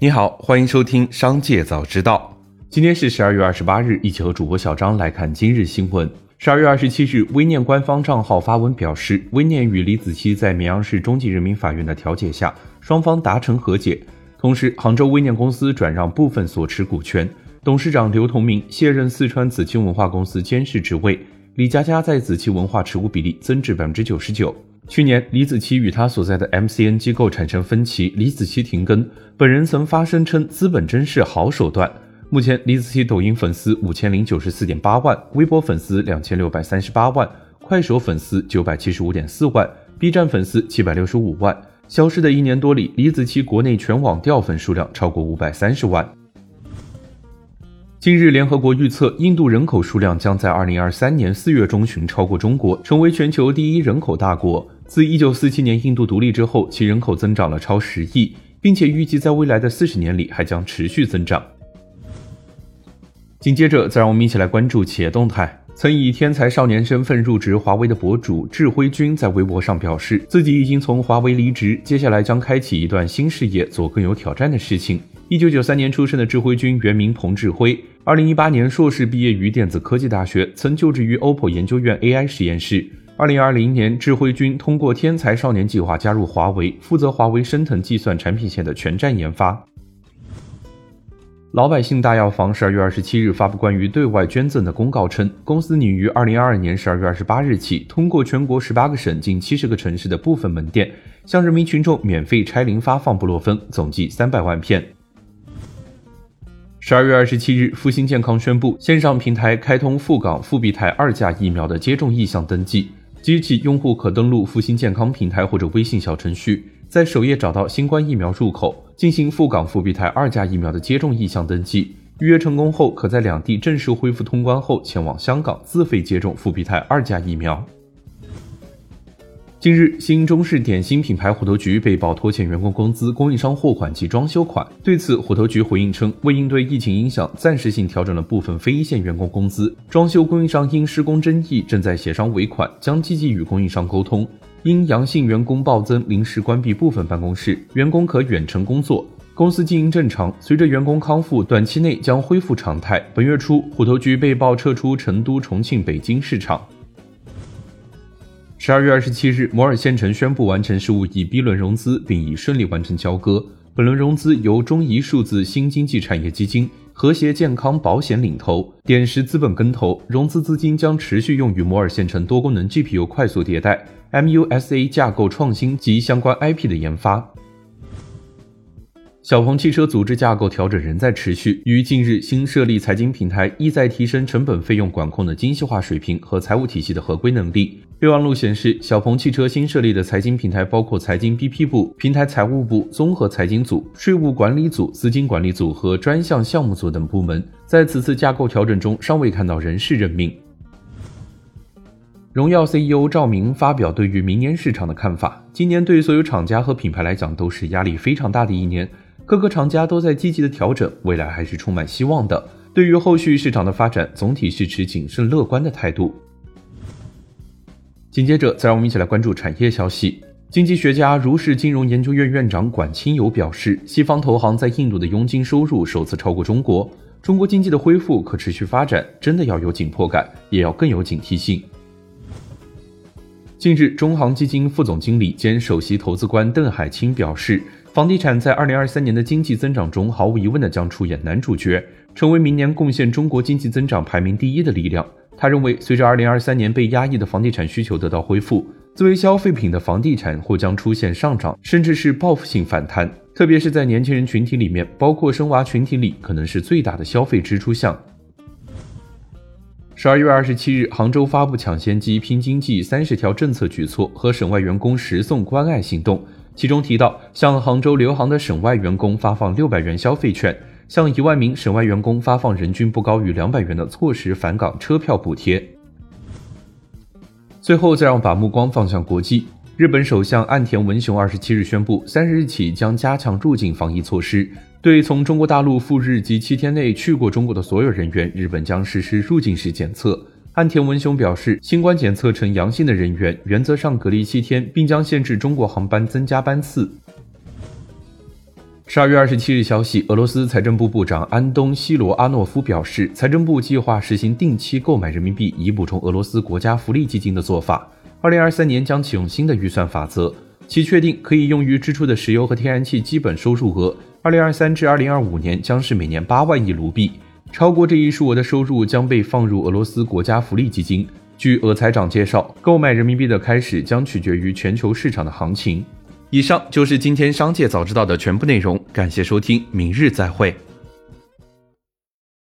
你好，欢迎收听《商界早知道》。今天是十二月二十八日，一起和主播小张来看今日新闻。十二月二十七日，微念官方账号发文表示，微念与李子柒在绵阳市中级人民法院的调解下，双方达成和解。同时，杭州微念公司转让部分所持股权，董事长刘同明卸任四川子期文化公司监事职位，李佳佳在子期文化持股比例增至百分之九十九。去年，李子柒与他所在的 MCN 机构产生分歧，李子柒停更。本人曾发声称资本真是好手段。目前，李子柒抖音粉丝五千零九十四点八万，微博粉丝两千六百三十八万，快手粉丝九百七十五点四万，B 站粉丝七百六十五万。消失的一年多里，李子柒国内全网掉粉数量超过五百三十万。近日，联合国预测，印度人口数量将在二零二三年四月中旬超过中国，成为全球第一人口大国。自一九四七年印度独立之后，其人口增长了超十亿，并且预计在未来的四十年里还将持续增长。紧接着，再让我们一起来关注企业动态。曾以天才少年身份入职华为的博主智辉君在微博上表示，自己已经从华为离职，接下来将开启一段新事业，做更有挑战的事情。一九九三年出生的智辉君，原名彭智辉，二零一八年硕士毕业于电子科技大学，曾就职于 OPPO 研究院 AI 实验室。二零二零年，智慧君通过天才少年计划加入华为，负责华为升腾计算产品线的全站研发。老百姓大药房十二月二十七日发布关于对外捐赠的公告称，公司拟于二零二二年十二月二十八日起，通过全国十八个省近七十个城市的部分门店，向人民群众免费拆零发放布洛芬，总计三百万片。十二月二十七日，复星健康宣布，线上平台开通赴港复必泰二价疫苗的接种意向登记。即日起，用户可登录复星健康平台或者微信小程序，在首页找到新冠疫苗入口，进行赴港复必泰二价疫苗的接种意向登记。预约成功后，可在两地正式恢复通关后，前往香港自费接种复必泰二价疫苗。近日，新中式点心品牌虎头局被曝拖欠员工工资、供应商货款及装修款。对此，虎头局回应称，为应对疫情影响，暂时性调整了部分非一线员工工资。装修供应商因施工争议，正在协商尾款，将积极与供应商沟通。因阳性员工暴增，临时关闭部分办公室，员工可远程工作，公司经营正常。随着员工康复，短期内将恢复常态。本月初，虎头局被曝撤出成都、重庆、北京市场。十二月二十七日，摩尔县城宣布完成十五亿 B 轮融资，并已顺利完成交割。本轮融资由中移数字新经济产业基金、和谐健康保险领投，点石资本跟投。融资资金将持续用于摩尔县城多功能 GPU 快速迭代、MUSA 架构创新及相关 IP 的研发。小鹏汽车组织架构调整仍在持续，于近日新设立财经平台，意在提升成本费用管控的精细化水平和财务体系的合规能力。备忘录显示，小鹏汽车新设立的财经平台包括财经 BP 部、平台财务部、综合财经组、税务管理组、资金管理组和专项项目组等部门。在此次架构调整中，尚未看到人事任命。荣耀 CEO 赵明发表对于明年市场的看法：今年对所有厂家和品牌来讲都是压力非常大的一年。各个厂家都在积极的调整，未来还是充满希望的。对于后续市场的发展，总体是持谨慎乐观的态度。紧接着，再让我们一起来关注产业消息。经济学家如是金融研究院院长管清友表示，西方投行在印度的佣金收入首次超过中国。中国经济的恢复、可持续发展，真的要有紧迫感，也要更有警惕性。近日，中航基金副总经理兼首席投资官邓海清表示。房地产在二零二三年的经济增长中，毫无疑问的将出演男主角，成为明年贡献中国经济增长排名第一的力量。他认为，随着二零二三年被压抑的房地产需求得到恢复，作为消费品的房地产或将出现上涨，甚至是报复性反弹。特别是在年轻人群体里面，包括生娃群体里，可能是最大的消费支出项。十二月二十七日，杭州发布抢先机拼经济三十条政策举措和省外员工十送关爱行动。其中提到，向杭州留杭的省外员工发放六百元消费券，向一万名省外员工发放人均不高于两百元的错时返岗车票补贴。最后，再让把目光放向国际。日本首相岸田文雄二十七日宣布，三十日起将加强入境防疫措施，对从中国大陆赴日及七天内去过中国的所有人员，日本将实施入境时检测。岸田文雄表示，新冠检测呈阳性的人员原则上隔离七天，并将限制中国航班增加班次。十二月二十七日消息，俄罗斯财政部部长安东西罗阿诺夫表示，财政部计划实行定期购买人民币，以补充俄罗斯国家福利基金的做法。二零二三年将启用新的预算法则，其确定可以用于支出的石油和天然气基本收入额，二零二三至二零二五年将是每年八万亿卢比。超过这一数额的收入将被放入俄罗斯国家福利基金。据俄财长介绍，购买人民币的开始将取决于全球市场的行情。以上就是今天商界早知道的全部内容，感谢收听，明日再会。